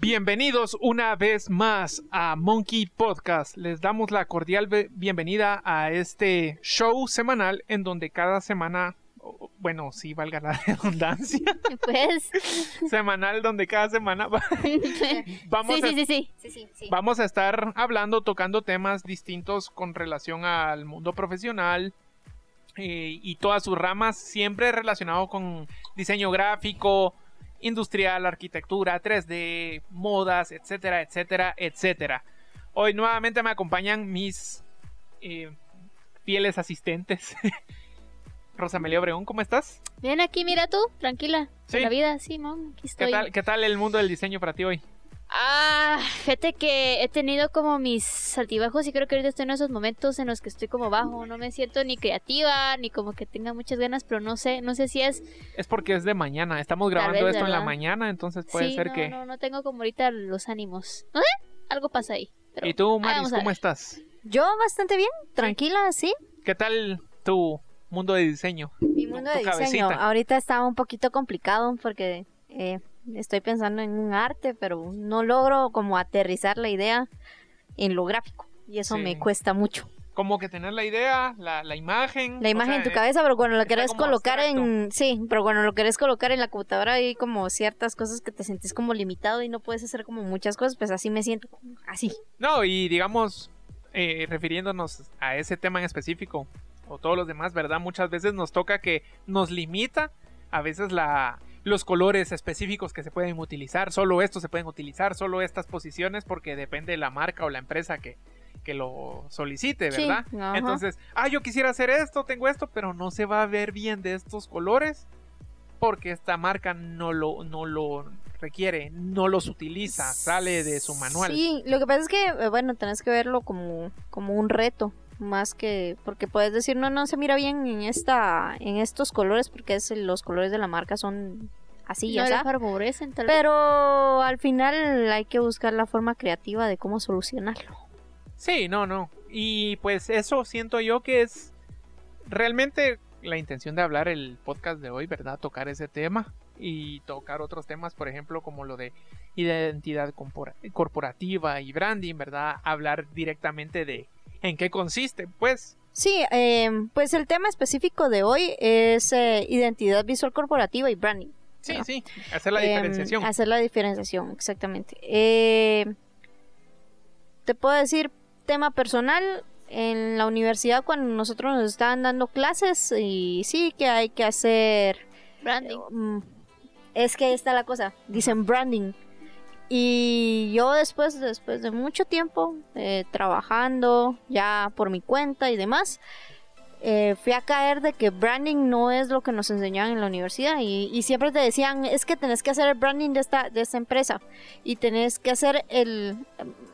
Bienvenidos una vez más a Monkey Podcast. Les damos la cordial bienvenida a este show semanal en donde cada semana, bueno, sí valga la redundancia. Pues. semanal donde cada semana vamos, sí, a, sí, sí, sí, sí, vamos a estar hablando, tocando temas distintos con relación al mundo profesional, eh, y todas sus ramas, siempre relacionado con diseño gráfico, industrial, arquitectura, 3D, modas, etcétera, etcétera, etcétera. Hoy nuevamente me acompañan mis eh, fieles asistentes. Rosamelia Obregón, ¿cómo estás? Bien, aquí mira tú, tranquila. ¿Sí? La vida, sí, aquí estoy. ¿Qué tal, ¿Qué tal el mundo del diseño para ti hoy? Ah, fíjate que he tenido como mis altibajos y creo que ahorita estoy en esos momentos en los que estoy como bajo, no me siento ni creativa, ni como que tenga muchas ganas, pero no sé, no sé si es... Es porque es de mañana, estamos grabando vez, esto en la mañana, entonces puede sí, ser no, que... no, no tengo como ahorita los ánimos. No sé, algo pasa ahí. pero ¿Y tú, Maris, cómo estás? Yo bastante bien, tranquila, sí. ¿Qué tal tu mundo de diseño? Mi mundo Tu de diseño cabecita. ahorita está un poquito complicado porque eh, estoy pensando en un arte, pero no logro como aterrizar la idea en lo gráfico y eso Sí. me cuesta mucho. Como que tener la idea, la, la imagen. La o imagen sea, en tu cabeza, pero cuando lo querés colocar abstracto. en... Sí, pero cuando lo querés colocar en la computadora hay como ciertas cosas que te sentís como limitado y no puedes hacer como muchas cosas, pues así me siento, así. No, y digamos, eh, refiriéndonos a ese tema en específico, o todos los demás, ¿verdad? Muchas veces nos toca que nos limita a veces la, los colores específicos que se pueden utilizar, solo estos se pueden utilizar, solo estas posiciones, porque depende de la marca o la empresa que, que lo solicite, ¿verdad? Entonces, ah, yo quisiera hacer esto, tengo esto, pero no se va a ver bien de estos colores. Porque esta marca no lo, no lo requiere, no los utiliza, sale de su manual. Sí, lo que pasa es que, eh, bueno, tenés que verlo como, como un reto, más que, porque puedes decir, no, no se mira bien en esta, en estos colores, porque es, los colores de la marca son así, No ya le sabes. favorecen, tal vez. Pero al final hay que buscar la forma creativa de cómo solucionarlo. Sí, no, no. Y pues eso siento yo que es realmente la intención de hablar el podcast de hoy, ¿verdad? Tocar ese tema y tocar otros temas, por ejemplo, como lo de identidad corporativa y branding, ¿verdad? Hablar directamente de en qué consiste, pues. Sí, eh, pues el tema específico de hoy es eh, identidad visual corporativa y branding. Sí, ¿verdad? sí, hacer la Em, diferenciación. hacer la diferenciación, exactamente. Eh, te puedo decir, tema personal, en la universidad cuando nosotros nos estaban dando clases y sí que hay que hacer... Branding. mm, es que ahí está la cosa, dicen branding. Y yo después, después de mucho tiempo eh, trabajando ya por mi cuenta y demás, eh, fui a caer de que branding no es lo que nos enseñaban en la universidad y, y siempre te decían es que tenés que hacer el branding de esta, de esta empresa y tenés que hacer el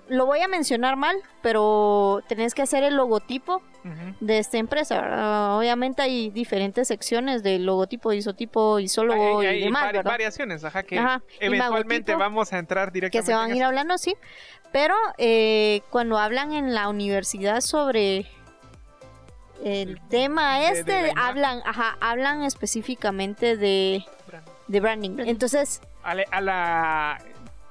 lo voy a mencionar mal pero tenés que hacer el logotipo de esta empresa ¿verdad? obviamente hay diferentes secciones de logotipo isotipo isólogo Hay- hay y demás vari- ¿verdad? variaciones, ajá, que Ajá, eventualmente vamos a entrar que directamente se van a ir hablando, sí. Pero eh, cuando hablan en la universidad sobre el De- tema de- de este, la imagen. hablan, ajá, hablan específicamente de, de branding. Branding. Entonces, a la, a la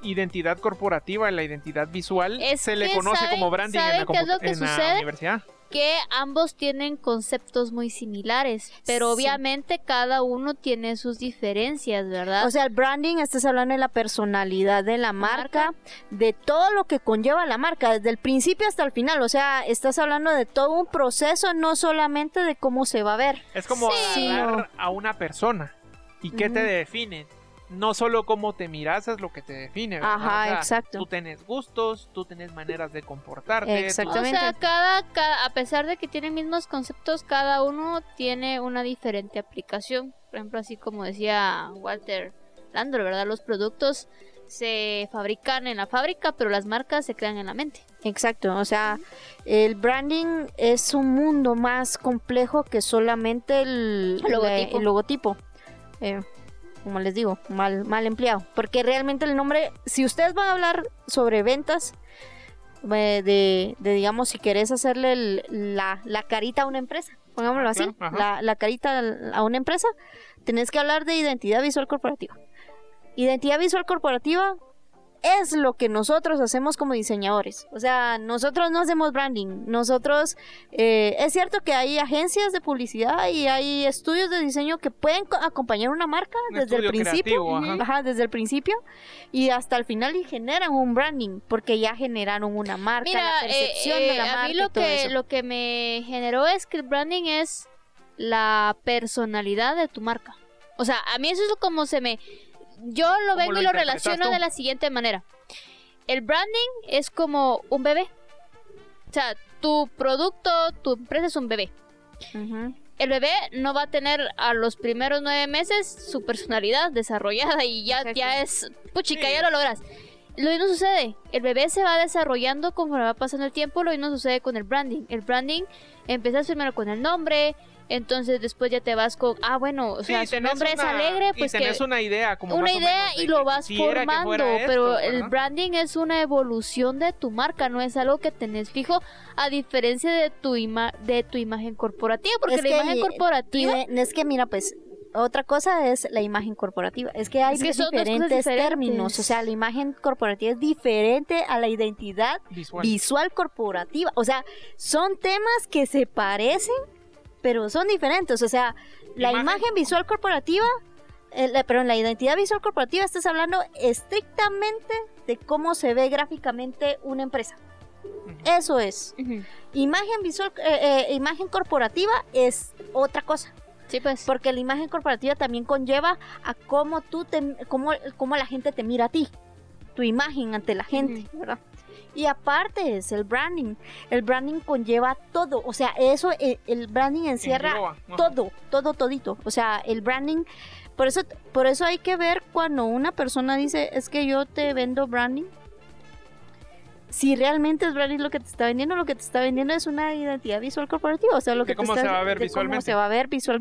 identidad corporativa, la identidad visual, Es se le conoce ¿saben- como branding en la, qué es compu- lo que en la universidad. Que ambos tienen conceptos muy similares, pero Sí. obviamente cada uno tiene sus diferencias, ¿verdad? o sea, el branding, estás hablando de la personalidad de la marca, de todo lo que conlleva la marca, desde el principio hasta el final. O sea, estás hablando de todo un proceso, no solamente de cómo se va a ver. Es como Sí. a una persona y qué te define. No solo cómo te miras es lo que te define. ¿verdad? Ajá, O sea, exacto. Tú tenés gustos, tú tenés maneras de comportarte. tú- Exacto. o sea, exactamente. cada, cada- a pesar de que tienen mismos conceptos, cada uno tiene una diferente aplicación. Por ejemplo, así como decía Walter Landor, ¿verdad? Los productos se fabrican en la fábrica, pero las marcas se crean en la mente. Exacto, o sea, el branding es un mundo más complejo que solamente el, El logotipo. la- el logotipo. Eh, como les digo, mal, mal empleado. Porque realmente el nombre, si ustedes van a hablar sobre ventas, eh, de, de, digamos, si querés hacerle el- la, la carita a una empresa, pongámoslo Ah, así, claro, la, la carita a una empresa, tenés que hablar de identidad visual corporativa. Identidad visual corporativa es lo que nosotros hacemos como diseñadores. O sea, nosotros no hacemos branding. Nosotros, eh, es cierto que hay agencias de publicidad y hay estudios de diseño que pueden co- acompañar una marca Un desde el principio. creativo, ajá. Ajá, desde el principio y hasta el final y generan un branding porque ya generaron una marca, Mira, la eh, percepción eh, de la marca a mí y lo todo que, eso. lo que me generó es que el branding es la personalidad de tu marca. O sea, a mí eso es como se me... Yo lo ¿Cómo vengo lo y lo relaciono tú? de la siguiente manera. El branding es como un bebé. O sea, tu producto, tu empresa es un bebé. El bebé no va a tener a los primeros nueve meses su personalidad desarrollada y ya, Exacto. ya es... Puchica, Sí. ya lo logras. Lo mismo sucede. El bebé se va desarrollando conforme va pasando el tiempo. Lo mismo sucede con el branding. El branding empiezas primero con el nombre. Entonces después ya te vas con... Ah, bueno, o sea, Sí, su tenés nombre es una- alegre. y Pues que tenés una idea como una más o idea menos y lo vas formando, esto, pero el branding es una evolución de tu marca, no es algo que tenés fijo, a diferencia de tu ima de tu imagen corporativa, porque Es la que, imagen corporativa Y es que mira, pues otra cosa es la imagen corporativa. Es que hay Es que diferentes. términos. O sea, la imagen corporativa es diferente a la identidad Visual. visual corporativa. O sea, son temas que se parecen, pero son diferentes. O sea, la Imagen- imagen, visual corporativa, eh, la- pero en la identidad visual corporativa estás hablando estrictamente de cómo se ve gráficamente una empresa. Eso es. Imagen visual, eh, eh, imagen corporativa es otra cosa. Sí, pues. Porque la imagen corporativa también conlleva a cómo tú te, cómo, cómo la gente te mira a ti, tu imagen ante la gente, ¿verdad? Y aparte es el branding. El branding conlleva todo. O sea, eso, eh, el branding encierra Engloba, todo, todo, todito. O sea, el branding. Por eso, por eso hay que ver cuando una persona dice, es que yo te vendo branding. Si realmente es branding lo que te está vendiendo, lo que te está vendiendo es una identidad visual corporativa. O sea, lo que te cómo está- se va a ver visualmente. Cómo se va a ver visual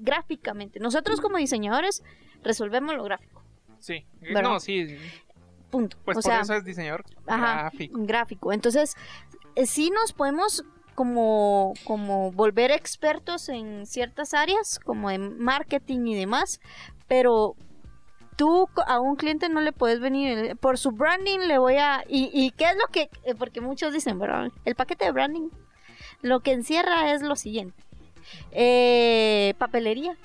gráficamente. Nosotros como diseñadores resolvemos lo gráfico. Sí. ¿Verdad? No, sí. Punto. Pues o por sea, eso es diseñador ajá, gráfico. gráfico. Entonces, eh, sí nos podemos como, como volver expertos en ciertas áreas, como en marketing y demás, pero tú a un cliente no le puedes venir eh, por su branding le voy a y, y qué es lo que eh, porque muchos dicen verdad el paquete de branding lo que encierra es lo siguiente Eh, papelería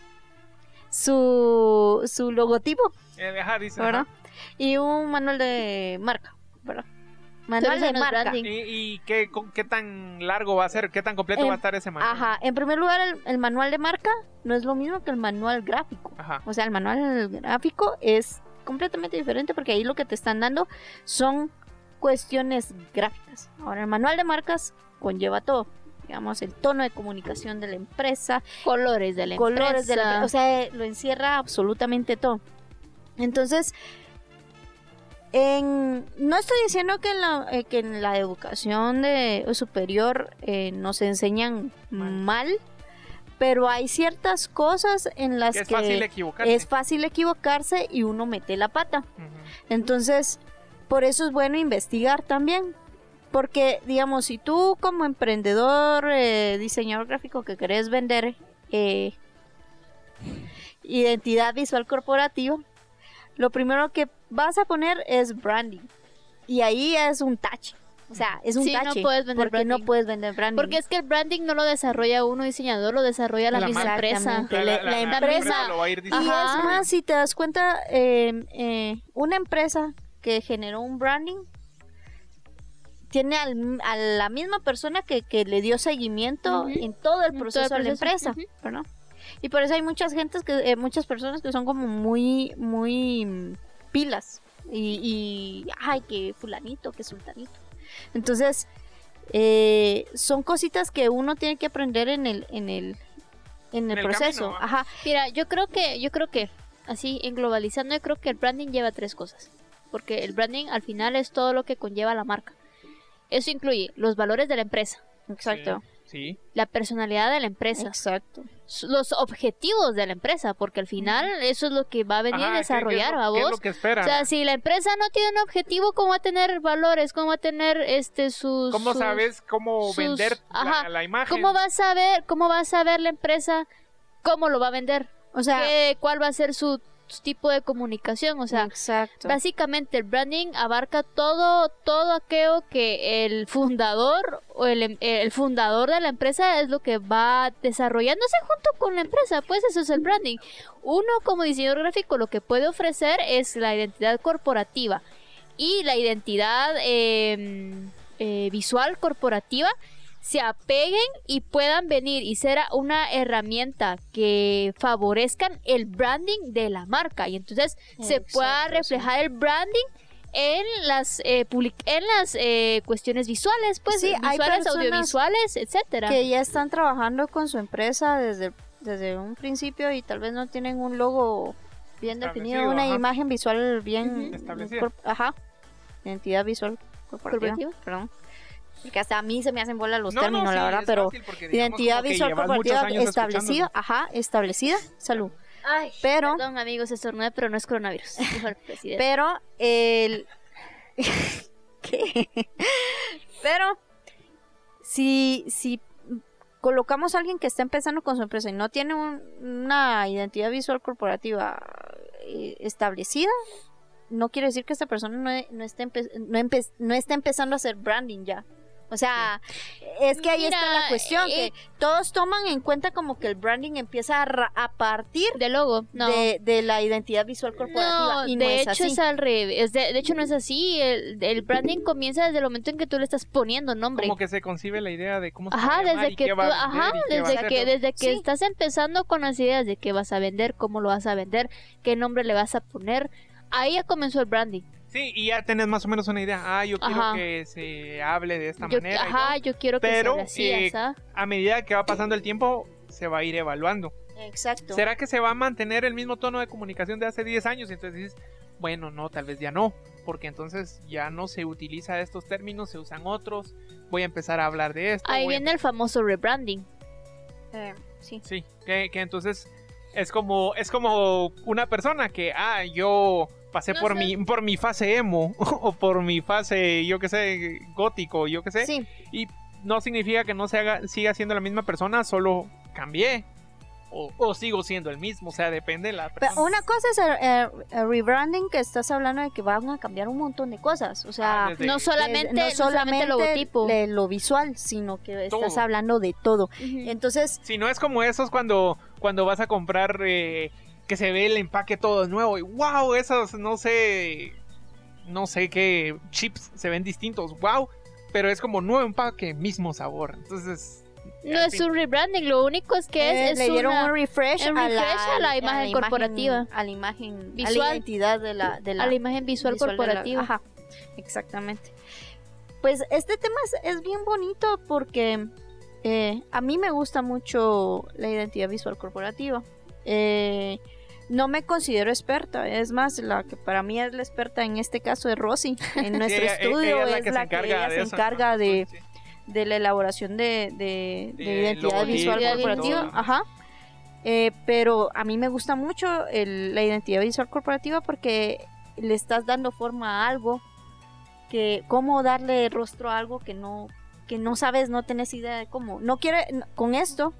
su su logotipo Eh, ajá, dice, ¿verdad? ajá. Y un manual de marca, ¿verdad? Manual de marca. branding. ¿Y, y qué, con- qué tan largo va a ser? ¿Qué tan completo va a estar ese manual? Ajá, en primer lugar, el, el manual de marca no es lo mismo que el manual gráfico. Ajá. O sea, el manual gráfico es completamente diferente porque ahí lo que te están dando son cuestiones gráficas. Ahora, el manual de marcas conlleva todo. Digamos, el tono de comunicación de la empresa, colores de la colores de la empresa. o sea, lo encierra absolutamente todo. Entonces, en, no estoy diciendo que en la, eh, que en la educación de, superior eh, nos enseñan Mal. mal. pero hay ciertas cosas en las Que es que fácil equivocarse. es fácil equivocarse y uno mete la pata. Entonces, por eso es bueno investigar también. Porque, digamos, si tú como emprendedor, eh, diseñador gráfico que querés vender eh, identidad visual corporativa, lo primero que vas a poner es branding. Y ahí es un tache. O sea, es un Sí, no tache. puedes vender porque no branding. puedes vender branding. Porque es que el branding no lo desarrolla uno diseñador, lo desarrolla la, La misma empresa. La- la empresa- lo va a ir Y es más, si te das cuenta, eh, eh, una empresa que generó un branding tiene al- a la misma persona que, que le dio seguimiento en todo el todo proceso de la empresa. Y por eso hay muchas gentes que, eh, muchas personas que son como muy, muy pilas y, y, ay, que fulanito, que sultanito. Entonces, eh, son cositas que uno tiene que aprender en el, en el, en el, proceso. camino, Ajá. Mira, yo creo que, yo creo que, así en globalizando, yo creo que el branding lleva tres cosas. Porque el branding al final es todo lo que conlleva la marca. Eso incluye los valores de la empresa, Exacto. Sí, Sí. la personalidad de la empresa, Exacto. los objetivos de la empresa, porque al final eso es lo que va a venir Ajá, a ¿qué- qué es desarrollar lo- a qué es vos. lo que esperan? O sea, si la empresa no tiene un objetivo, ¿cómo va a tener valores? ¿Cómo va a tener este sus ¿Cómo sus- sabes cómo sus- vender la, ajá, la imagen? ¿Cómo va a saber, cómo va a saber la empresa cómo lo va a vender? O sea, ¿Qué- ¿Cuál va a ser su tipo de comunicación? O sea, exacto. básicamente el branding abarca todo, todo aquello que el fundador o el, em- el fundador de la empresa es lo que va desarrollándose junto con la empresa. Pues eso es el branding. Uno como diseñador gráfico lo que puede ofrecer es la identidad corporativa y la identidad eh, eh, visual corporativa se apeguen y puedan venir y ser una herramienta que favorezcan el branding de la marca y entonces se pueda sí. reflejar el branding en las eh, public- en las eh, cuestiones visuales pues Sí, visuales audiovisuales etcétera que ya están trabajando con su empresa desde, desde un principio y tal vez no tienen un logo bien definido, una ajá. imagen visual bien. Establecida. ajá, identidad visual corporativa, Corporativa. perdón. Porque hasta a mí se me hacen bola los No, no, términos, sí, la verdad, pero fácil porque digamos identidad visual corporativa establecida, ajá, establecida, salud. Ay, Pero- perdón amigos estornudé pero no es coronavirus presidente Pero el ¿Qué? Pero si si colocamos a alguien que está empezando con su empresa y no tiene un- una identidad visual corporativa eh, establecida, no quiere decir que esta persona no, no, esté, empe- no, empe- no esté empezando a hacer branding ya. O sea, es que ahí está la cuestión, eh, que todos toman en cuenta como que el branding empieza a, ra- a partir de logo no de, de la identidad visual corporativa. No, y no de es hecho así. es al revés. De, de hecho no es así. El, el branding comienza desde el momento en que tú le estás poniendo nombre. Como que se concibe la idea de cómo se va Ajá, a llamar desde y que qué tú, va a ajá, qué va a desde que, desde que Sí. estás empezando con las ideas de qué vas a vender, cómo lo vas a vender, qué nombre le vas a poner, ahí ya comenzó el branding. Sí, y ya tenés más o menos una idea. Ah, yo quiero Ajá. que se hable de esta Yo, manera. ajá, yo quiero que Pero, sea así, eh. A medida que va pasando el tiempo, se va a ir evaluando. Exacto. ¿Será que se va a mantener el mismo tono de comunicación de hace 10 años? Y entonces dices, bueno, no, tal vez ya no. Porque entonces ya no se utiliza estos términos, se usan otros. Voy a empezar a hablar de esto. Ahí a viene el famoso rebranding. Eh, sí. Sí, que, que entonces es como es como una persona que ah yo pasé No por sé. mi por mi fase emo o por mi fase yo qué sé gótico yo qué sé Sí, y no significa que no se haga siga siendo la misma persona solo cambié o, o sigo siendo el mismo o sea depende de la pero persona una cosa es el, el- el rebranding que estás hablando de que van a cambiar un montón de cosas. O sea, Ah, desde- No solamente, eh, no no solamente el logotipo. de lo visual, sino que estás Todo. hablando de todo. Entonces, si no es como esos cuando cuando vas a comprar eh, que se ve el empaque todo nuevo y wow esos no sé no sé qué chips se ven distintos wow pero es como nuevo empaque mismo sabor entonces No es fin- un rebranding, lo único es que eh, es, es le dieron una- un refresh, un a, la, a imagen corporativa. a la imagen, a Visual. la identidad de la, de la, a la imagen visual, visual de la- corporativa. ajá, exactamente. Pues este tema es, es bien bonito porque eh, a mí me gusta mucho la identidad visual corporativa. Eh, no me considero experta, es más, la que para mí es la experta en este caso es Rosy. En nuestro ella- e- estudio ella es la que, ella se encarga de, Sí. de la elaboración de, de- de De identidad visual corporativa. Ajá. Eh, pero a mí me gusta mucho el- la identidad visual corporativa porque le estás dando forma a algo que cómo darle rostro a algo que no que no sabes no tenés idea de cómo no quiere con esto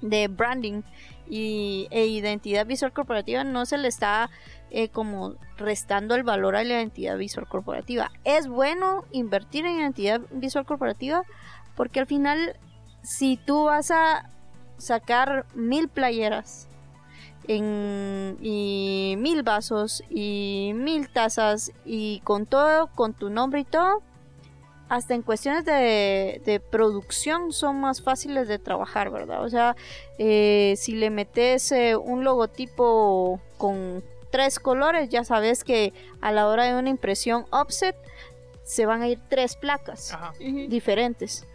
de branding y, e identidad visual corporativa no se le está eh, como restando el valor a la identidad visual corporativa. Es bueno invertir en identidad visual corporativa porque al final si tú vas a sacar mil playeras en, y mil vasos y mil tazas y con todo, con tu nombre y todo, hasta en cuestiones de, de producción son más fáciles de trabajar, ¿verdad? O sea, eh, si le metes eh, un logotipo con tres colores, ya sabes que a la hora de una impresión offset se van a ir tres placas Ajá. Diferentes,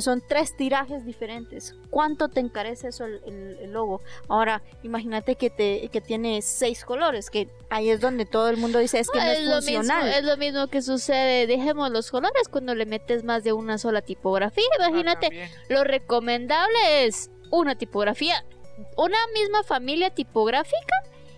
Son tres tirajes diferentes. ¿Cuánto te encarece eso el, el- el logo? Ahora, imagínate que te que tiene seis colores, que ahí es donde todo el mundo dice es que no es, lo mismo, funcional. es lo mismo que sucede, dejemos los colores cuando le metes más de una sola tipografía. Imagínate, Ah, también. lo recomendable es una tipografía, una misma familia tipográfica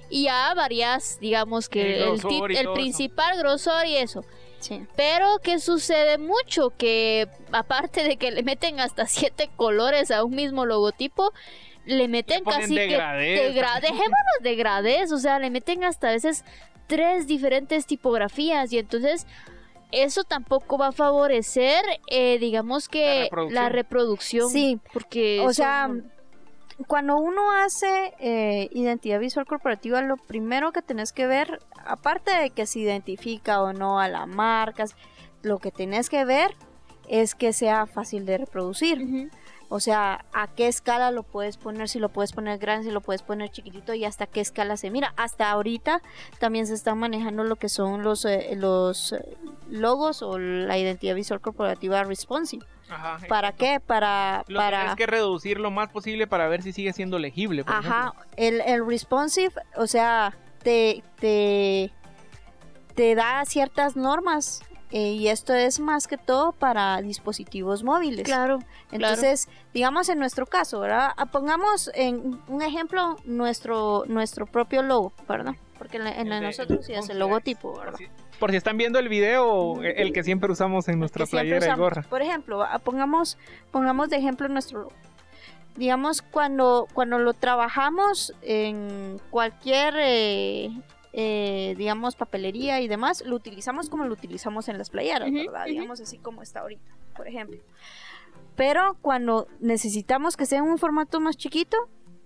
y ya varias, digamos que El el, el eso. principal grosor y eso. Sí. Pero que sucede mucho que aparte de que le meten hasta siete colores a un mismo logotipo, le meten casi degradés que degra- también. dejémonos degradés, o sea, le meten hasta a veces tres diferentes tipografías y entonces eso tampoco va a favorecer, eh, digamos que reproducción. la reproducción. Sí, porque o sea, cuando uno hace eh, identidad visual corporativa, lo primero que tenés que ver, aparte de que se identifica o no a la marca, lo que tenés que ver es que sea fácil de reproducir. O sea, a qué escala lo puedes poner, si lo puedes poner grande, si lo puedes poner chiquitito y hasta qué escala se mira. Hasta ahorita también se están manejando lo que son los, eh, los eh, logos o la identidad visual corporativa responsive. Ajá, ¿Para exacto. qué? Para... Lo para... tienes que reducir lo más posible para ver si sigue siendo legible. por Ajá, el, el responsive, o sea, te, te, te da ciertas normas eh, y esto es más que todo para dispositivos móviles. Claro, Entonces, digamos en nuestro caso, ¿verdad? Ah, Pongamos en un ejemplo nuestro, nuestro propio logo, ¿verdad? Porque en, la- en El nosotros sí es el logotipo, ¿verdad? Por si, están viendo el video, el que siempre usamos en nuestra playera y gorra. Por ejemplo, ah, pongamos, pongamos de ejemplo nuestro. Digamos, cuando, cuando lo trabajamos en cualquier, eh, eh, digamos, papelería y demás, lo utilizamos como lo utilizamos en las playeras, ¿verdad? Digamos así como está ahorita, por ejemplo. Pero cuando necesitamos que sea en un formato más chiquito,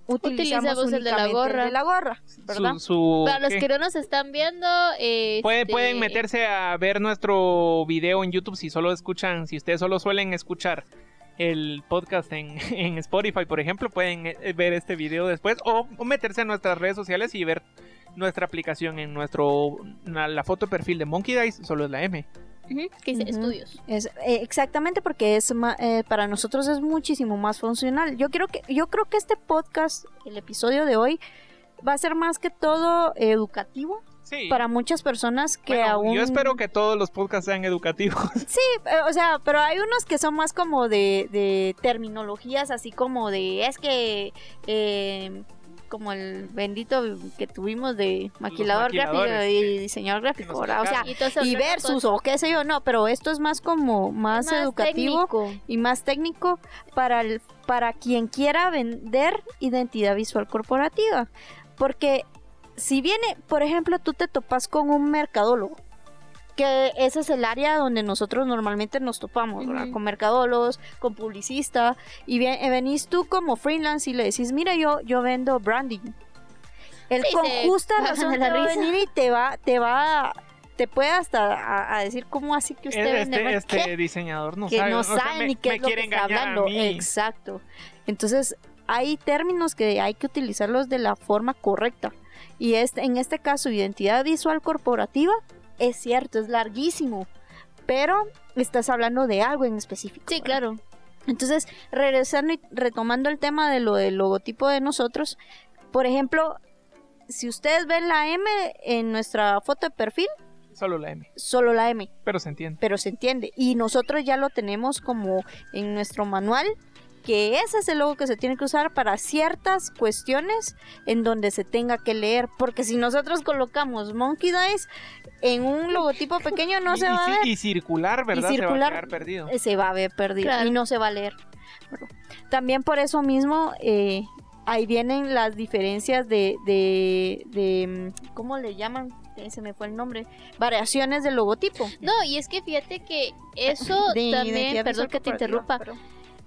utilizamos, Utilizamos el de la gorra. el de la gorra, ¿verdad? Su, su- para los ¿qué? que no nos están viendo, eh, Pueden, este, pueden meterse a ver nuestro video en YouTube si solo escuchan, si ustedes solo suelen escuchar el podcast en, en Spotify, por ejemplo, pueden eh, ver este video después o, o meterse a nuestras redes sociales y ver nuestra aplicación en nuestro la, la foto de perfil de Monkey Dice, solo es la M. que dice estudios. Es, eh, exactamente porque es ma- eh, para nosotros es muchísimo más funcional. Yo creo que yo creo que este podcast, el episodio de hoy, va a ser más que todo educativo Sí. para muchas personas que Bueno, aún Yo espero que todos los podcasts sean educativos. sí, eh, o sea, pero hay unos que son más como de, de terminologías, así como de es que eh, como el bendito que tuvimos de maquilador gráfico y diseñador gráfico, ¿verdad? O sea. Y, versus o qué sé yo, no, pero esto es más como más, educativo técnico. y más técnico para el, para quien quiera vender identidad visual corporativa. Porque si viene, por ejemplo, tú te topas con un mercadólogo, que ese es el área donde nosotros normalmente nos topamos, ¿verdad? Con mercadólogos, con publicista, y bien, eh, venís tú como freelance y le decís, mira, yo, yo vendo branding. Él Sí, con justa razón de te la va a risa. venir y te va, te va, te puede hasta a, a decir cómo así que usted vende Este, branding?" este ¿Qué? diseñador no que sabe, no o sea, saben me- ni qué me es lo que está hablando. Exacto. Entonces, hay términos que hay que utilizarlos de la forma correcta. Y este, en este caso, identidad visual corporativa, es cierto, es larguísimo. Pero estás hablando de algo en específico. Sí, ¿verdad? claro. Entonces, regresando y retomando el tema de lo del logotipo de nosotros, por ejemplo, si ustedes ven la M en nuestra foto de perfil, Solo la M, solo la M pero se entiende. pero se entiende. Y nosotros ya lo tenemos como en nuestro manual, que ese es el logo que se tiene que usar para ciertas cuestiones en donde se tenga que leer. Porque si nosotros colocamos Monkey Dice en un logotipo pequeño, no y, se y va a ver. y circular, ¿verdad? Se va a quedar perdido. Se va a ver perdido Claro. y no se va a leer. Bueno, también por eso mismo, eh, ahí vienen las diferencias de, de, de, mm, ¿cómo le llaman? Se me fue el nombre. Variaciones del logotipo. No, y es que fíjate que eso De también, perdón que te interrumpa, pero-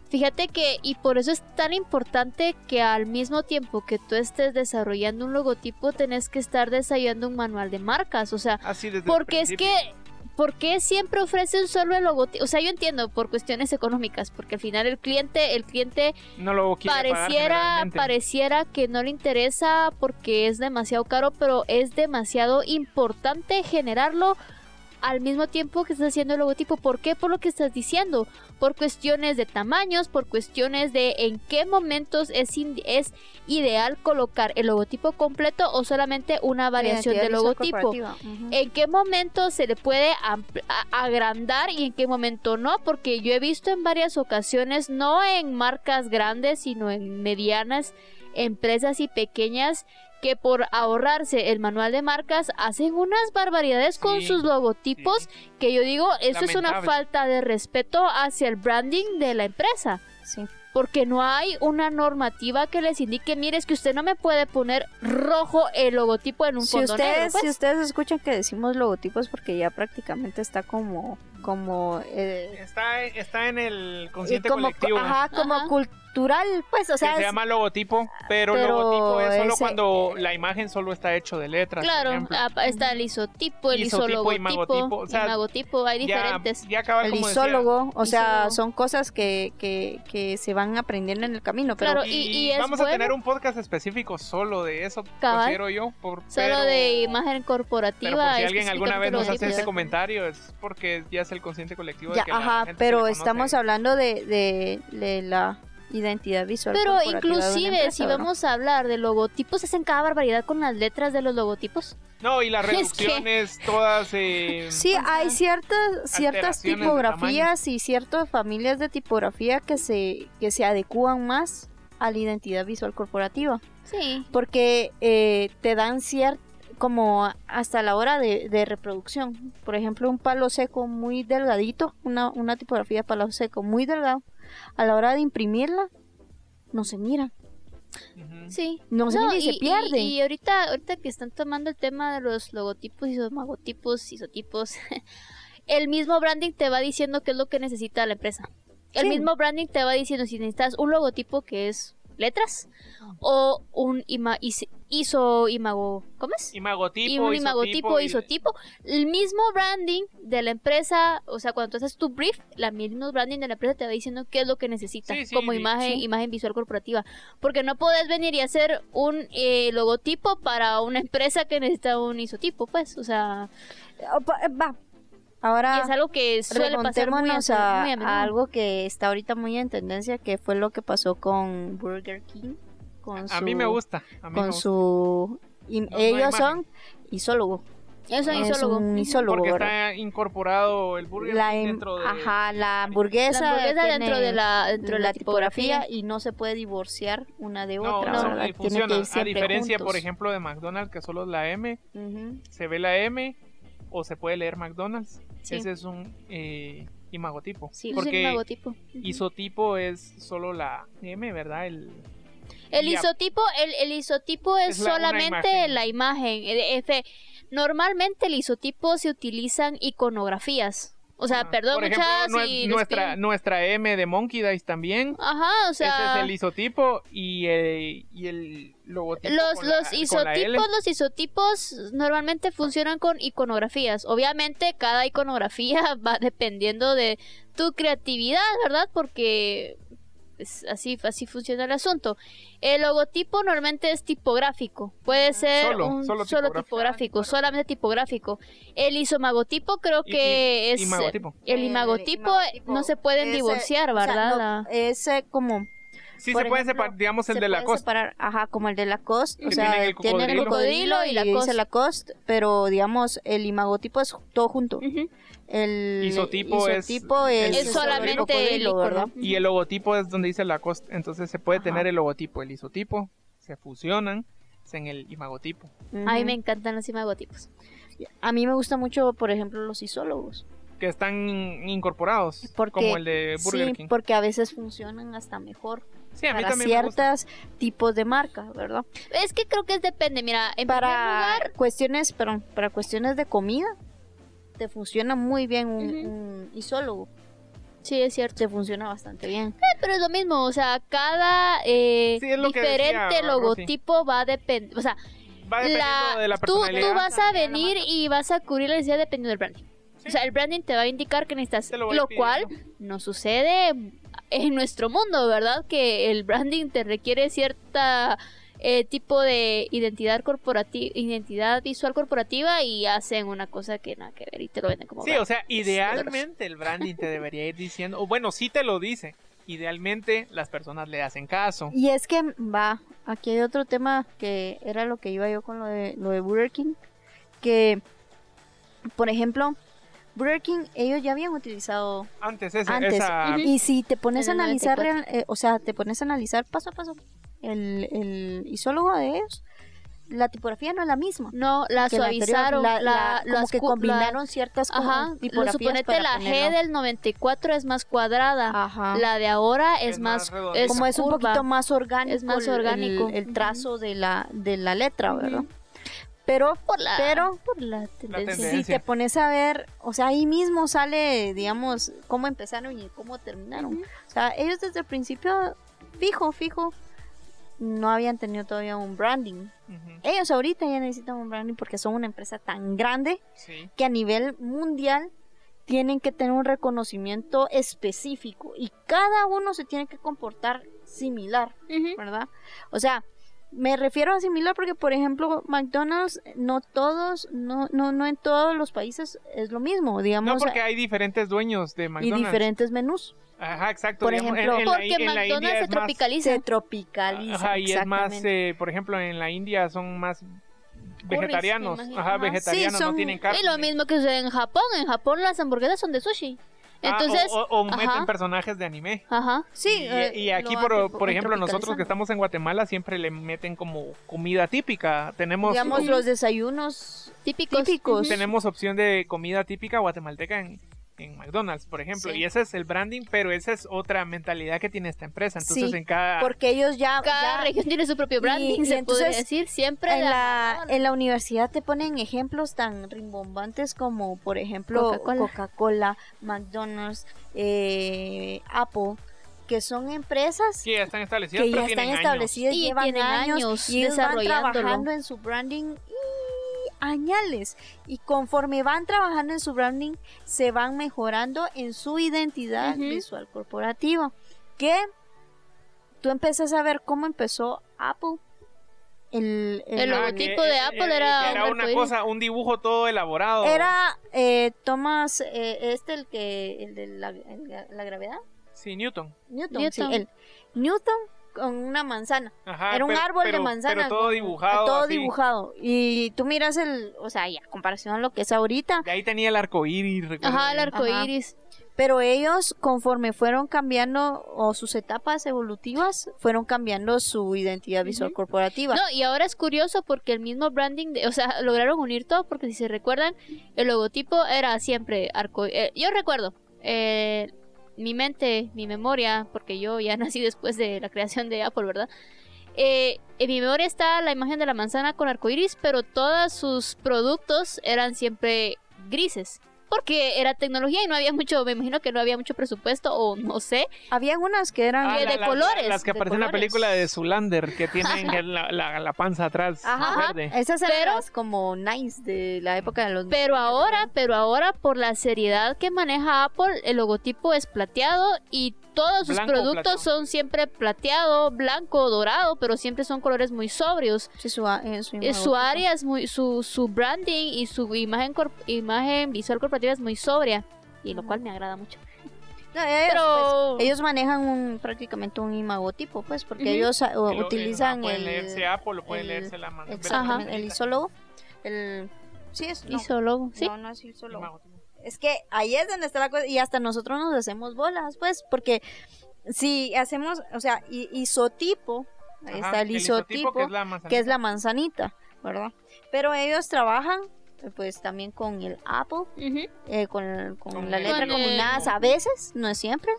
Fíjate que, y por eso es tan importante que al mismo tiempo que tú estés desarrollando un logotipo, tenés que estar desarrollando un manual de marcas. O sea, Así porque es que, ¿por qué siempre ofrecen solo el logotipo? O sea, yo entiendo por cuestiones económicas, porque al final el cliente, el cliente no lo pareciera, pareciera que no le interesa porque es demasiado caro, pero es demasiado importante generarlo al mismo tiempo que estás haciendo el logotipo. ¿Por qué? Por lo que estás diciendo. Por cuestiones de tamaños, por cuestiones de en qué momentos es, ideal colocar el logotipo completo o solamente una variación del logotipo. ¿En qué momento se le puede agrandar y en qué momento no? Porque yo he visto en varias ocasiones, no en marcas grandes, sino en medianas empresas y pequeñas, que por ahorrarse el manual de marcas hacen unas barbaridades con sus logotipos que yo digo, eso es una falta de respeto hacia el branding de la empresa. Sí. Porque no hay una normativa que les indique, mire, es que usted no me puede poner rojo el logotipo en un Si fondo ustedes, negro. pues. si ustedes escuchan que decimos logotipos porque ya prácticamente está como como eh, Está, está en el y consciente como colectivo. ajá, como Ajá. cultural, pues, o que sea, se llama logotipo, pero, pero logotipo es solo ese- cuando la imagen solo está hecho de letras. por Claro, ah, está el isotipo, el Isotipo, isologotipo, imagotipo, o sea, imagotipo, hay ya, diferentes. ya acaba el como decía, isólogo, o sea, Isólogo. son cosas que, que, que se van aprendiendo en el camino, pero Claro, y, y- y vamos a bueno. tener un podcast específico solo de eso, Cabal. considero yo. Por, Solo pero- de imagen corporativa. Pero por si alguien alguna vez nos hace ese comentario, es porque ya es el consciente colectivo. de ya, que ajá, pero estamos hablando de, de, de la identidad visual. Pero corporativa de una inclusive empresa, si vamos a hablar de logotipos, hacen cada barbaridad con las letras de los logotipos. No, y las Es que- reducciones todas... eh, Sí, hay ciertas, ciertas tipografías y ciertas familias de tipografía que se, que se adecúan más a la identidad visual corporativa. Sí. Porque eh, te dan cierto como hasta la hora de, de reproducción. Por ejemplo, un palo seco muy delgadito, una, una tipografía de palo seco muy delgado, a la hora de imprimirla, no se mira. Sí. no se mira y, se pierde. Y, ahorita, ahorita que están tomando el tema de los logotipos, isomagotipos, isotipos, el mismo branding te va diciendo qué es lo que necesita la empresa. El Sí. mismo branding te va diciendo si necesitas un logotipo que es letras o un ima, iso imago, ¿cómo es? Imagotipo, y un imagotipo, y- isotipo. El mismo branding de la empresa, o sea, cuando tú haces tu brief, la mismo branding de la empresa te va diciendo qué es lo que necesita Sí, sí, como sí. imagen, Sí. imagen visual corporativa. Porque no puedes venir y hacer un eh, logotipo para una empresa que necesita un isotipo, pues, o sea, pa- eh, Va, ahora y es algo que suele pasar muy a, remontémonos a, muy a menudo. a algo que está ahorita muy en tendencia, que fue lo que pasó con Burger King. Con A mí me gusta. A mí me Con gusta. su... y- No, no ellos son isólogo. Eso es es isólogo. un isólogo, Porque ¿verdad? está incorporado el burger La, em- dentro de... ajá, la hamburguesa, La hamburguesa tiene dentro de la, dentro de la, tipografía. y no se puede divorciar una de No, otra, no, A diferencia, por ejemplo, de McDonald's, que solo es la M, se ve la M o se puede leer McDonald's. Sí. Ese es un eh, imagotipo. Sí, Es porque un logotipo. Ujú. isotipo es solo la M, ¿verdad? El, El isotipo, el, el isotipo es, Es la- solamente imagen. la imagen. Eh, F. Normalmente el isotipo se utilizan iconografías. O sea, perdón, Por ejemplo, muchas les nuestra, nuestra M de Monkey Dice también. Ajá, o Ese sea, es el isotipo y, eh, y el logotipo. los, con los la isotipos, los isotipos normalmente funcionan con iconografías. Obviamente cada iconografía va dependiendo de tu creatividad, ¿verdad? Porque pues, así, así funciona el asunto. El logotipo normalmente es tipográfico. Puede ser Solo, un solo solo, tipográfico. solamente tipográfico. El isomagotipo creo que y- es... imagotipo. El El imagotipo, imagotipo no se pueden ese- divorciar, o sea, ¿verdad? no, La- ese como Sí, por se puede separar, digamos, el se de la puede costa. separar, ajá, como el de Lacoste, o Que sea, tienen el tiene el cocodrilo. cocodrilo y y dice Lacoste, pero digamos el imagotipo es todo junto. Ujú. El Isotipo es- isotipo es, Es solo el solamente el. ¿verdad? Y el logotipo es donde dice Lacoste. Entonces se puede Ajá. tener el logotipo, el isotipo, se fusionan es en el imagotipo. A mí me encantan los imagotipos. A mí me gusta mucho, por ejemplo, los isólogos. Que están incorporados, Porque, como el de Burger sí, King. porque a veces funcionan hasta mejor Sí, a mí para ciertos tipos de marcas, ¿verdad? Es que creo que es depende, mira, en primer para lugar, cuestiones, perdón, para cuestiones de comida, te funciona muy bien un, isólogo. sí es cierto, Te funciona bastante bien. Eh, pero es lo mismo, o sea, cada eh, Sí, lo diferente decía logotipo va a depender, o sea, Va dependiendo la, de la tú, tú vas a venir y vas a cubrir la necesidad dependiendo del branding. Sí. O sea, el branding te va a indicar que necesitas, lo cual no sucede en nuestro mundo, ¿verdad? Que el branding te requiere cierta eh, tipo de identidad corporativa, identidad visual corporativa y hacen una cosa que nada que ver y te lo venden como Sí, brand. o sea, idealmente el branding te debería ir diciendo, o bueno, sí te lo dice. Idealmente las personas le hacen caso. Y es que va, aquí hay otro tema que era lo que iba yo con lo de, lo de Burger King, que, por ejemplo, Burger King, ellos ya habían utilizado Antes, ese, antes. esa... Y si te pones a analizar, 94. real- eh, o sea, te pones a analizar paso a paso el, el isólogo de ellos, la tipografía no es la misma. No, la que la anterior. suavizaron, La- la, la- como las que combinaron ciertas Ajá, tipografías suponete para la G del 94 es más cuadrada. Ajá. La de ahora es, Es más es como es un curva. poquito más orgánico, Es más el- orgánico. el, trazo de la de la letra. ¿verdad? Pero por la, pero por la tendencia. si tendencia. te pones a ver, o sea, ahí mismo sale, digamos, cómo empezaron y cómo terminaron. O sea, ellos desde el principio, fijo, fijo, no habían tenido todavía un branding. Ellos ahorita ya necesitan un branding porque son una empresa tan grande sí. que a nivel mundial tienen que tener un reconocimiento específico y cada uno se tiene que comportar similar. ¿verdad? O sea, me refiero a similar porque, por ejemplo, McDonald's, no todos, no, no, no en todos los países es lo mismo, digamos, No, porque hay diferentes dueños de y McDonald's. diferentes menús. Ajá, exacto. Por digamos, ejemplo, en, en la, Porque en la India McDonald's se más- tropicaliza. Se tropicaliza. Ajá, y es más, eh, por ejemplo, en la India son más vegetarianos. Ajá, vegetarianos, Sí, no tienen carne. Y lo mismo que en Japón. En Japón las hamburguesas son de sushi. Ah, Entonces, o, o- o meten ajá. personajes de anime. ajá. Sí, y, eh, y aquí, por, por ejemplo, nosotros que estamos en Guatemala siempre le meten como comida típica. Tenemos, digamos, los desayunos Típicos. Típicos. Tenemos opción de comida típica guatemalteca en, en McDonald's, por ejemplo. Sí. Y ese es el branding, pero esa es otra mentalidad que tiene esta empresa. Entonces, Sí, en cada... porque ellos ya, Cada ya región tiene su propio branding, y se podría entonces, decir. Siempre en la, en la universidad te ponen ejemplos tan rimbombantes como, por ejemplo, Coca-Cola. McDonald's, eh, Apple, que son empresas que ya están establecidas, que ya están años. establecidas, Y llevan tienen años, años y ellos van trabajando en su branding y añales. Y conforme van trabajando en su branding, se van mejorando en su identidad visual corporativa. Que tú empiezas a ver cómo empezó Apple. El, el- El logotipo de eh, Apple eh, era que un era una cosa, un dibujo todo elaborado. era eh, Thomas, eh, este el que, el de la, el- la gravedad. Sí, Newton. Newton, Newton. sí, el Newton con una manzana. Ajá, Era un pero- árbol pero- de manzana. Pero todo dibujado. Todo así. dibujado. Y tú miras el, o sea, ya, comparación a lo que es ahorita. De ahí tenía el arco iris. recuerdo Ajá, el arco iris. Pero ellos, conforme fueron cambiando, o sus etapas evolutivas, fueron cambiando su identidad visual corporativa. No, y ahora es curioso porque el mismo branding, de- o sea, lograron unir todo porque si se recuerdan, el logotipo era siempre arco. eh, yo recuerdo, eh, mi mente, mi memoria, porque yo ya nací después de la creación de Apple, ¿verdad? Eh, en mi memoria está la imagen de la manzana con arcoiris, pero todos sus productos eran siempre grises. Porque era tecnología y no había mucho, me imagino que no había mucho presupuesto o no sé. Habían unas que eran... Ah, de la- la- colores, Las que de aparecen en la película de Zulander, que tienen la, la- la panza atrás Ajá, verde. esas eran Pero- las como nice de la época de los... Pero ahora, pero ahora por la seriedad que maneja Apple, el logotipo es plateado y todos sus Blanco, productos plateado. son siempre plateado, blanco, dorado, pero siempre son colores muy sobrios. Sí, su, eh, su Eh, su área es muy, su, su branding y su imagen corp- imagen visual corporativa es muy sobria y lo cual me agrada mucho. No, ellos, Pero pues, ellos manejan un, prácticamente un imagotipo, pues, porque ellos ah, lo- utilizan eh, pueden el... leerse Apple o pueden el- leerse la mano. Exactamente, el isólogo. El... Sí, es... No, hizo logo, ¿sí? no, no es isólogo. Es que ahí es donde está la cosa y hasta nosotros nos hacemos bolas, pues, porque si hacemos, o sea, isotipo, ahí está el, isotipo, que es la manzanita. que es la manzanita, ¿verdad? Pero ellos trabajan, pues, también con el Apple, eh, con, con Con la el- letra Con el- combinadas a veces, no es siempre.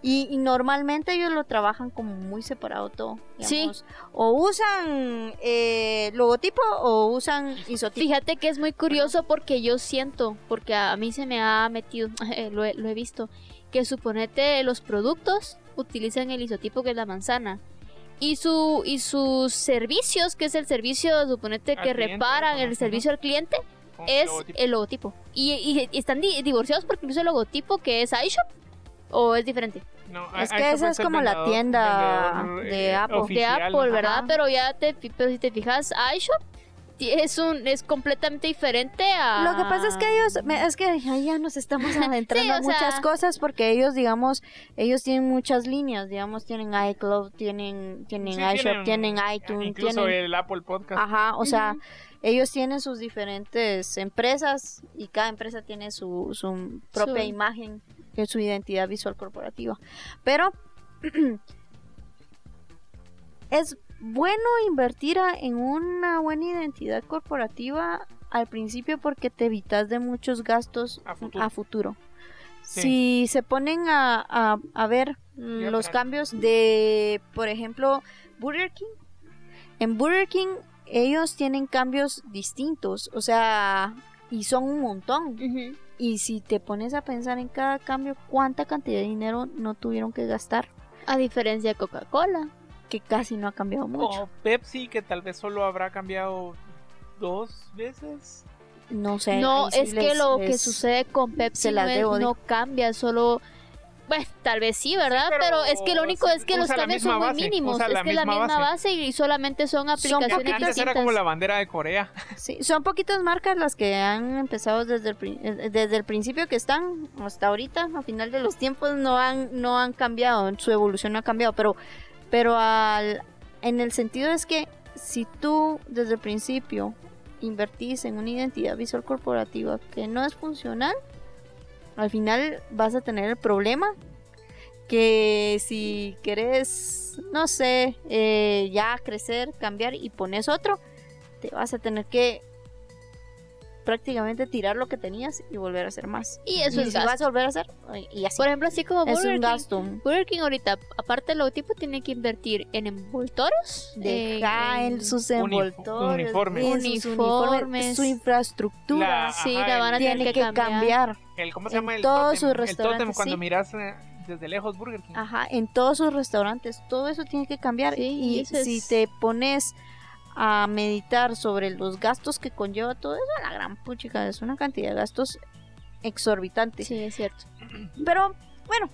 Y, y normalmente ellos lo trabajan como muy separado todo. Sí. O usan eh, logotipo o usan isotipo. Fíjate que es muy curioso porque yo siento, porque a mí se me ha metido, eh, lo, he, lo he visto, que suponete los productos utilizan el isotipo que es la manzana. Y, su, y sus servicios, que es el servicio, suponete que cliente, reparan el servicio al cliente, es logotipo. el logotipo. Y, y- y están di- divorciados porque incluso el logotipo que es iShop ¿O es diferente? No, Es que esa es como la tienda vendedor, de eh, Apple. de oficial, Apple, ¿verdad? ajá. Pero ya te, pero si te fijas, iShop es un es completamente diferente a Lo que pasa es que ellos, me- es que ahí ya nos estamos adentrando en muchas sea- cosas porque ellos, digamos, ellos tienen muchas líneas, digamos, tienen iCloud, tienen, tienen Sí, iShop, tienen, iTunes, Incluso tienen, el Apple Podcast. ajá, o sea, ellos tienen sus diferentes empresas y cada empresa tiene su, su propia Su- imagen, que es su identidad visual corporativa. Pero es bueno invertir a- en una buena identidad corporativa al principio porque te evitas de muchos gastos A futuro. futuro. Sí. Si se ponen a, a- a ver mm, los cambios de, por ejemplo, Burger King, en Burger King ellos tienen cambios distintos, o sea, y son un montón. Y si te pones a pensar en cada cambio, ¿cuánta cantidad de dinero no tuvieron que gastar? A diferencia de Coca-Cola. Que casi no ha cambiado mucho. O Pepsi, que tal vez solo habrá cambiado dos veces. No sé. no, sí es que les- lo que sucede con Pepsi no, es- no cambia, solo bueno, tal vez sí, ¿verdad? pero pero, es que lo único es que los cambios son muy base, mínimos, es la que es la misma base. base y solamente son aplicaciones poquitas- Antes distintas. era como la bandera de Corea. Sí, son poquitas marcas las que han empezado desde el, eh, desde el principio que están hasta ahorita, a final de los tiempos no han no han cambiado, su evolución no ha cambiado, pero pero al en el sentido es que si tú desde el principio invertís en una identidad visual corporativa que no es funcional, al final vas a tener el problema que si querés, no sé, eh, ya crecer, cambiar y pones otro, te vas a tener que prácticamente tirar lo que tenías y volver a hacer más. Y eso y es si gasto. vas a volver a hacer, y así. Por ejemplo, así como es Burger un King. gasto. Burger King ahorita, aparte del logotipo, tiene que invertir en envoltorios, Deja en- en sus envoltorios, uniformes. en sus Uniformes. uniformes, su infraestructura La- Sí, Ajá, la van a tener tiene que, que cambiar. cambiar. El, ¿Cómo se En llama? El todos tótem. sus El tótem restaurantes, cuando sí. miras eh, desde lejos Burger King. Ajá, en todos sus restaurantes, todo eso tiene que cambiar. Sí, y es- si te pones a meditar sobre los gastos que conlleva todo eso, la gran puchica, es una cantidad de gastos exorbitante. Sí, es cierto. Pero bueno,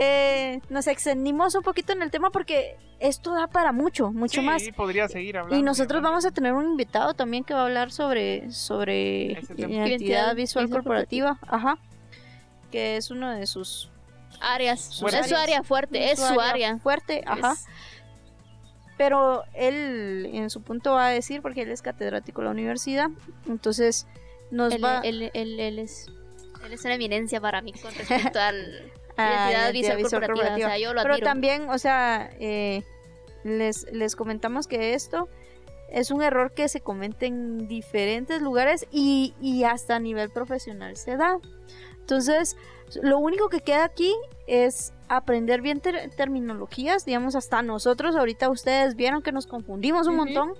eh, nos extendimos un poquito en el tema porque esto da para mucho, mucho sí, más. podría seguir hablando. Y nosotros vamos a tener un invitado también que va a hablar sobre, sobre identidad Identidad visual corporativa, ajá, que es uno de sus Áreas. Sus es su área fuerte, es su área. fuerte, ajá. Es- Pero él en su punto va a decir, porque él es catedrático de la universidad, entonces nos él, va él- él- él es, él es una eminencia para mí con respecto al a identidad identidad visual visual corporativa. corporativa. O sea, yo lo Pero también, o sea, eh, les, les comentamos que esto es un error que se comete en diferentes lugares y, y hasta a nivel profesional se da. Entonces, lo único que queda aquí es aprender bien ter- terminologías, digamos, hasta nosotros, ahorita ustedes vieron que nos confundimos un montón,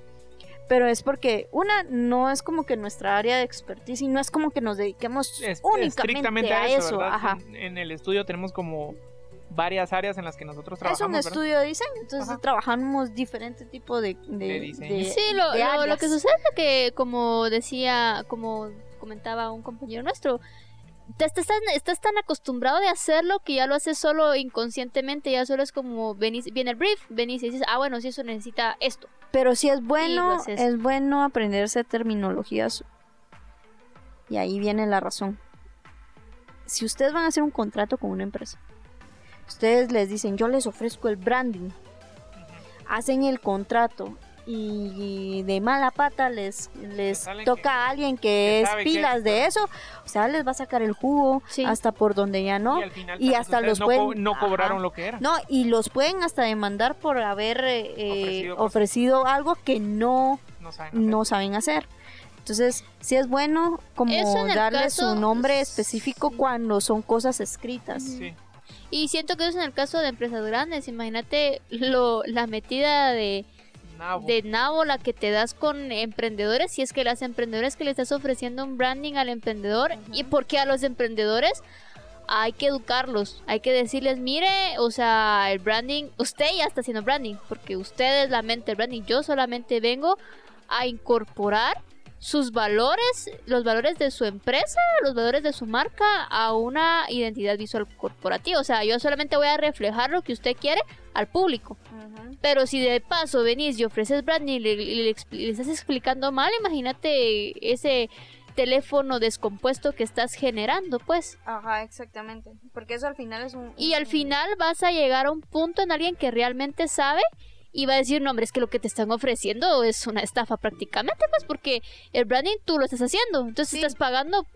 pero es porque, una, no es como que nuestra área de expertise y no es como que nos dediquemos Es- únicamente a eso. En, en el estudio tenemos como varias áreas en las que nosotros Es un trabajamos. ¿verdad? estudio de diseño, entonces Ajá. trabajamos diferentes tipos de, de, De diseño. de- Sí, lo, de lo- que sucede es que, como decía, como comentaba un compañero nuestro, te estás, tan- estás tan acostumbrado de hacerlo que ya lo haces solo inconscientemente, ya solo es como venís, viene el brief, venís y dices, ah, bueno, si eso necesita esto. Pero sí es bueno, es bueno aprenderse terminologías. Y ahí viene la razón. Si ustedes van a hacer un contrato con una empresa, ustedes les dicen, yo les ofrezco el branding, hacen el contrato y de mala pata les, les toca que- a alguien que, que es pilas es, de ¿verdad? eso, o sea, les va a sacar el jugo Sí. hasta por donde ya no. Y, al final, y tal vez hasta los no, pueden- co- no ajá. cobraron lo que era. No, y los pueden hasta demandar por haber eh, Ofrecido algo que no No saben hacer. no saben hacer. Entonces, sí es bueno como darle caso- su nombre específico cuando son cosas escritas. Sí. Y siento que eso es en el caso de empresas grandes, imagínate lo, la metida de, Nabo. de nabo la que te das con emprendedores, si es que las emprendedores que le estás ofreciendo un branding al emprendedor, y porque a los emprendedores hay que educarlos, hay que decirles, mire, o sea, el branding, usted ya está haciendo branding, porque usted es la mente del branding, yo solamente vengo a incorporar sus valores, los valores de su empresa, los valores de su marca a una identidad visual corporativa. O sea, yo solamente voy a reflejar lo que usted quiere al público. Pero si de paso venís y ofreces branding y le, le estás explicando mal, imagínate ese teléfono descompuesto que estás generando, pues. Ajá, exactamente. Porque eso al final es un... Y al final vas a llegar a un punto en alguien que realmente sabe y va a decir, no, hombre, es que lo que te están ofreciendo es una estafa prácticamente, pues porque el branding tú lo estás haciendo, entonces estás pagando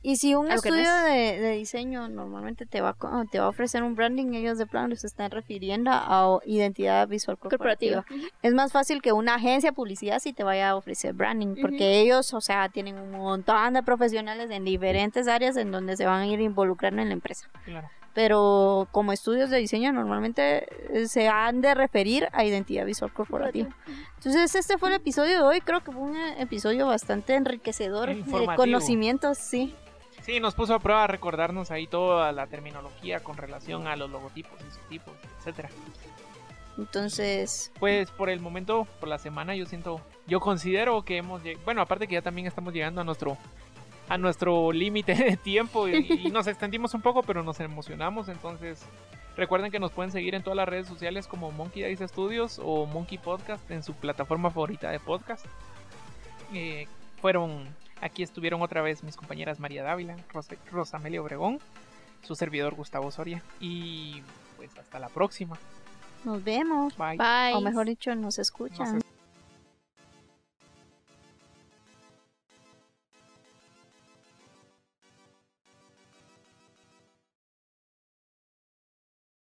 y si un estudio de, diseño normalmente te va, a, te va a ofrecer un branding, ellos de plano se están refiriendo a identidad visual corporativa. Es más fácil que una agencia de publicidad si te vaya a ofrecer branding, porque ellos, o sea, tienen un montón de profesionales en diferentes áreas en donde se van a ir involucrando en la empresa. Pero como estudios de diseño normalmente eh, se han de referir a identidad visual corporativa. Entonces este fue el episodio de hoy, creo que fue un episodio bastante enriquecedor de conocimientos, sí. Sí, nos puso a prueba a recordarnos ahí toda la terminología con relación a los logotipos, isotipos, etcétera. Entonces, pues por el momento, por la semana, yo siento, yo considero que hemos, bueno, aparte que ya también estamos llegando a nuestro a nuestro límite de tiempo y, nos extendimos un poco, pero nos emocionamos, entonces recuerden que nos pueden seguir en todas las redes sociales como Monkey Dice Studios o Monkey Podcast en su plataforma favorita de podcast. Eh, fueron Aquí estuvieron otra vez mis compañeras María Dávila, Rosamelia Obregón, su servidor Gustavo Soria. Y pues hasta la próxima. Nos vemos. Bye. O mejor dicho, nos escuchan.